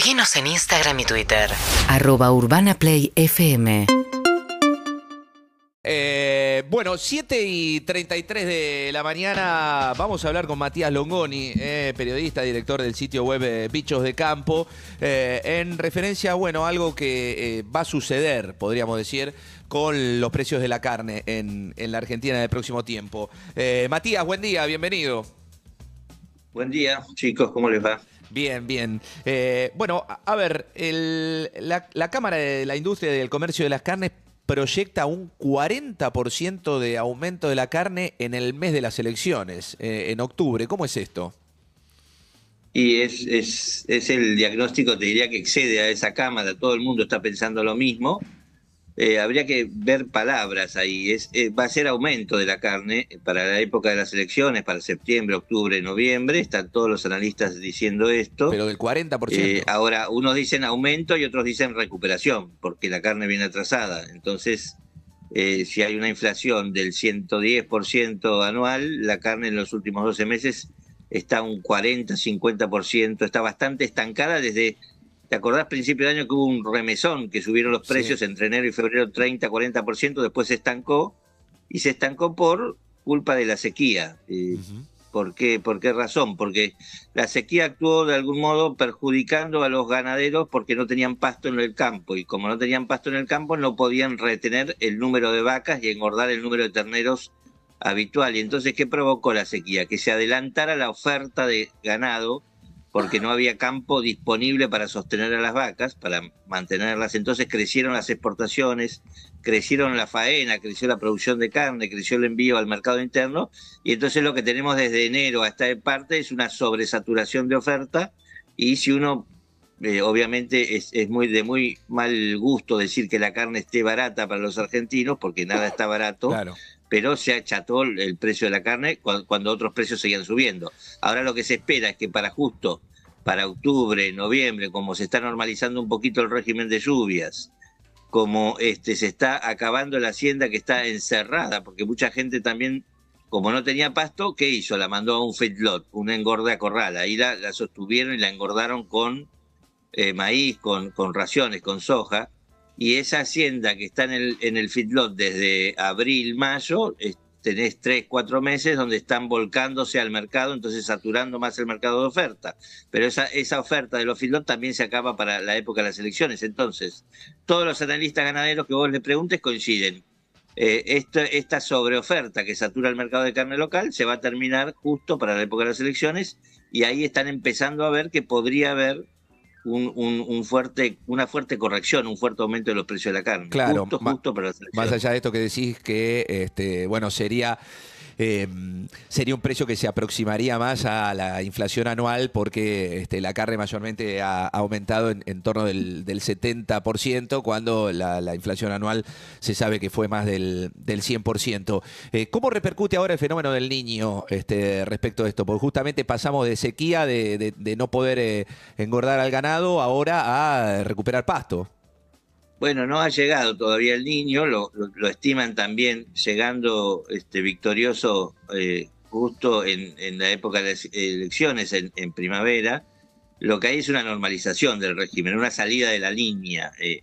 Seguinos en Instagram y Twitter. Arroba Urbana Play FM. Eh, bueno, 7 y 33 de la mañana vamos a hablar con Matías Longoni, eh, periodista, director del sitio web eh, Bichos de Campo, eh, en referencia, bueno, a algo que eh, va a suceder, podríamos decir, con los precios de la carne en, en la Argentina en el próximo tiempo. Eh, Matías, buen día, bienvenido. Buen día, chicos, ¿cómo les va? Bien, bien. Eh, bueno, a, ver, el- la, la Cámara de la Industria y del Comercio de las Carnes proyecta un 40% de aumento de la carne en el mes de las elecciones, eh, en octubre. ¿Cómo es esto? Y es, es, es el diagnóstico, te diría que excede a esa cámara, todo el mundo está pensando lo mismo. Eh, habría que ver palabras ahí. Es, eh, va a ser aumento de la carne para la época de las elecciones, para septiembre, octubre, noviembre. Están todos los analistas diciendo esto. Pero del 40%. Eh, ahora, unos dicen aumento y otros dicen recuperación, porque la carne viene atrasada. Entonces, eh, si hay una inflación del 110% anual, la carne en los últimos 12 meses está un 40, 50%, está bastante estancada desde, ¿te acordás principio de año que hubo un remesón, que subieron los Sí. precios entre enero y febrero 30, 40%, después se estancó y se estancó por culpa de la sequía. Eh. ¿Por qué? ¿Por qué razón? Porque la sequía actuó de algún modo perjudicando a los ganaderos porque no tenían pasto en el campo y como no tenían pasto en el campo no podían retener el número de vacas y engordar el número de terneros habitual. Y entonces, ¿qué provocó la sequía? Que se adelantara la oferta de ganado porque no había campo disponible para sostener a las vacas, para mantenerlas. Entonces crecieron las exportaciones, crecieron la faena, creció la producción de carne, creció el envío al mercado interno y entonces lo que tenemos desde enero a esta parte es una sobresaturación de oferta y si uno, eh, obviamente es, es muy de muy mal gusto decir que la carne esté barata para los argentinos, porque nada está barato, Claro. Pero se acható el precio de la carne cu- cuando otros precios seguían subiendo. Ahora lo que se espera es que para justo, para octubre, noviembre, como se está normalizando un poquito el régimen de lluvias, como este se está acabando la hacienda que está encerrada, porque mucha gente también, como no tenía pasto, ¿qué hizo? La mandó a un feedlot, una engorda corral. Ahí la, sostuvieron y la engordaron con eh, maíz, con raciones, con soja. Y esa hacienda que está en el, en el feedlot desde abril, mayo, tenés tres, cuatro meses donde están volcándose al mercado, entonces saturando más el mercado de oferta. Pero esa, esa oferta de los feedlot también se acaba para la época de las elecciones. Entonces, todos los analistas ganaderos que vos le preguntes coinciden. Eh, esta, esta sobreoferta que satura el mercado de carne local se va a terminar justo para la época de las elecciones y ahí están empezando a ver que podría haber un, un- un fuerte, una fuerte corrección, un fuerte aumento de los precios de la carne. Claro, justo, justo para Más allá de esto que decís que, este, bueno, sería, eh, sería un precio que se aproximaría más a la inflación anual porque este, la carne mayormente ha, aumentado en, torno del, del 70%, cuando la, la inflación anual se sabe que fue más del, del 100%. Eh, ¿Cómo repercute ahora el fenómeno del niño este, respecto a esto? Porque justamente pasamos de sequía, de no poder eh, engordar al ganado, ahora a recuperar pasto. Bueno, no ha llegado todavía el niño, lo, estiman también llegando este, victorioso eh, justo en, la época de las elecciones, en, en primavera. Lo que hay es una normalización del régimen, una salida de la línea. eh,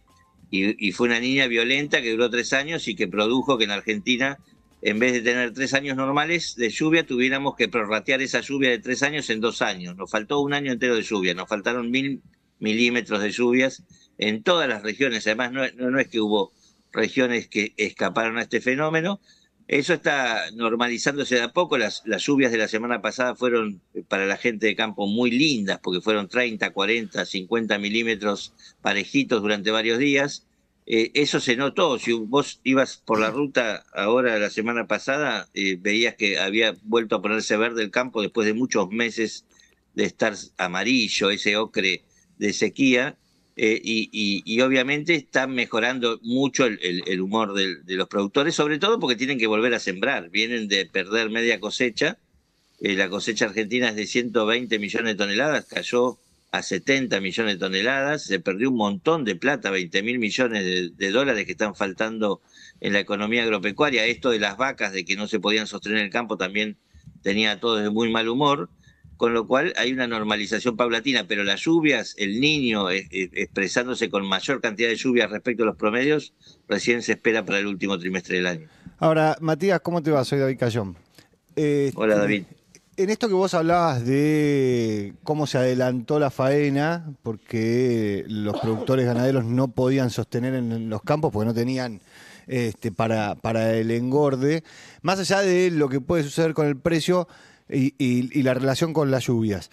y, y fue una niña violenta que duró tres años y que produjo que en Argentina, en vez de tener tres años normales de lluvia, tuviéramos que prorratear esa lluvia de tres años en dos años. Nos faltó un año entero de lluvia, nos faltaron mil milímetros de lluvias en todas las regiones. Además, no, es que hubo regiones que escaparon a este fenómeno. Eso está normalizándose de a poco. Las, las lluvias de la semana pasada fueron eh, para la gente de campo muy lindas, porque fueron 30, 40, 50 milímetros parejitos durante varios días. Eh, eso se notó. Si vos ibas por la ruta ahora, la semana pasada, eh, veías que había vuelto a ponerse verde el campo después de muchos meses de estar amarillo, ese ocre de sequía. Eh, y, obviamente está mejorando mucho el, humor de los productores, sobre todo porque tienen que volver a sembrar. Vienen de perder media cosecha. Eh, la cosecha argentina es de 120 millones de toneladas, cayó a 70 millones de toneladas, se perdió un montón de plata, 20 mil millones de, de dólares que están faltando en la economía agropecuaria. Esto de las vacas, de que no se podían sostener el campo, también tenía a todos de muy mal humor. Con lo cual hay una normalización paulatina, pero las lluvias, el niño eh, eh, expresándose con mayor cantidad de lluvias respecto a los promedios, recién se espera para el último trimestre del año. Ahora, Matías, ¿cómo te va? Soy David Cayón. Eh, Hola, David. En esto que vos hablabas de cómo se adelantó la faena, porque los productores ganaderos no podían sostener en los campos porque no tenían este, para, para el engorde, más allá de lo que puede suceder con el precio, y, la relación con las lluvias.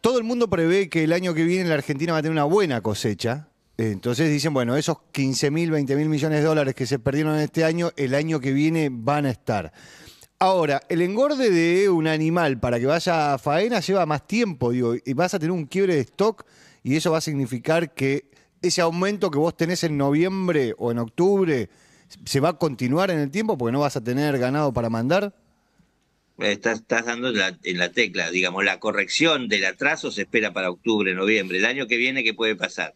Todo el mundo prevé que el año que viene la Argentina va a tener una buena cosecha. Entonces dicen, bueno, esos 15 mil, 20 mil millones de dólares que se perdieron en este año, el año que viene van a estar. Ahora, el engorde de un animal para que vaya a faena lleva más tiempo, digo, y vas a tener un quiebre de stock y eso va a significar que ese aumento que vos tenés en noviembre o en octubre se va a continuar en el tiempo porque no vas a tener ganado para mandar estás, dando en la, tecla, digamos, la corrección del atraso se espera para octubre, noviembre. El año que viene, ¿qué puede pasar?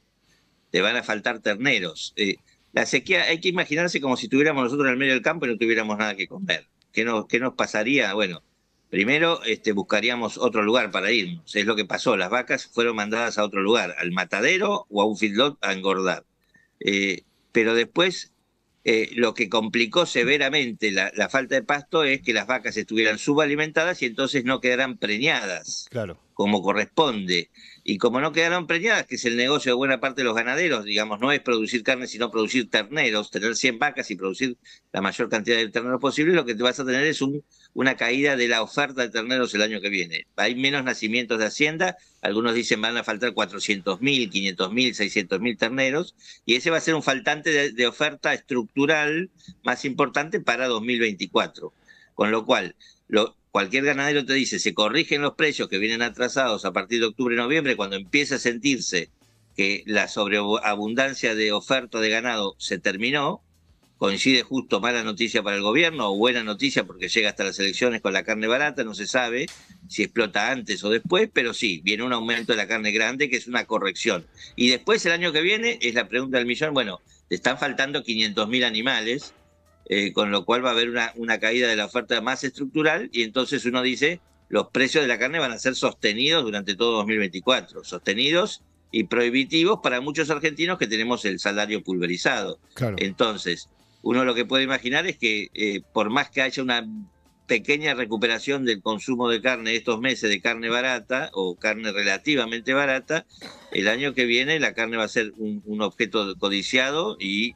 Te van a faltar terneros. Eh, la sequía, hay que imaginarse como si estuviéramos nosotros en el medio del campo y no tuviéramos nada que comer. ¿Qué nos, pasaría? Bueno, primero este, buscaríamos otro lugar para irnos. Es lo que pasó. Las vacas fueron mandadas a otro lugar, al matadero o a un feedlot a engordar. Eh, pero después eh, lo que complicó severamente la, falta de pasto es que las vacas estuvieran subalimentadas y entonces no quedaran preñadas, claro. Como corresponde. Y como no quedaron preñadas, que es el negocio de buena parte de los ganaderos, digamos, no es producir carne, sino producir terneros, tener 100 vacas y producir la mayor cantidad de terneros posible, lo que te vas a tener es un, una caída de la oferta de terneros el año que viene. Hay menos nacimientos de hacienda, algunos dicen van a faltar 400.000, 500.000, 600.000 terneros, y ese va a ser un faltante de, oferta estructural más importante para 2024. Con lo cual, cualquier ganadero te dice, se corrigen los precios que vienen atrasados a partir de octubre, noviembre, cuando empieza a sentirse que la sobreabundancia de oferta de ganado se terminó, coincide justo mala noticia para el gobierno o buena noticia porque llega hasta las elecciones con la carne barata, no se sabe si explota antes o después, pero sí, viene un aumento de la carne grande que es una corrección. Y después el año que viene es la pregunta del millón, bueno, te están faltando 500.000 animales, eh, con lo cual va a haber una, una caída de la oferta más estructural y entonces uno dice, los precios de la carne van a ser sostenidos durante todo 2024, sostenidos y prohibitivos para muchos argentinos que tenemos el salario pulverizado. Entonces, uno lo que puede imaginar es que eh, por más que haya una pequeña recuperación del consumo de carne estos meses de carne barata o carne relativamente barata, el año que viene la carne va a ser un, objeto codiciado y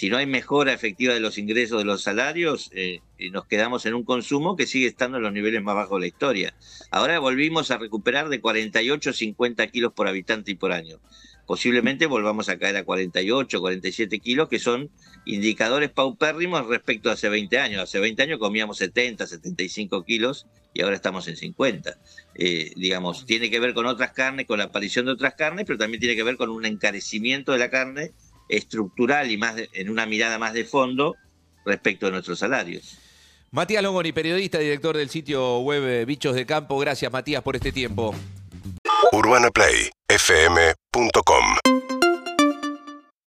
si no hay mejora efectiva de los ingresos de los salarios, eh, nos quedamos en un consumo que sigue estando en los niveles más bajos de la historia. Ahora volvimos a recuperar de 48 a 50 kilos por habitante y por año posiblemente volvamos a caer a 48, 47 kilos, que son indicadores paupérrimos respecto a hace 20 años. Hace 20 años comíamos 70, 75 kilos y ahora estamos en 50. Eh, digamos, tiene que ver con otras carnes, con la aparición de otras carnes, pero también tiene que ver con un encarecimiento de la carne estructural y más en una mirada más de fondo respecto a nuestros salarios. Matías Longoni, periodista, director del sitio web eh, Bichos de Campo. Gracias, Matías, por este tiempo. UrbanaPlayFM.com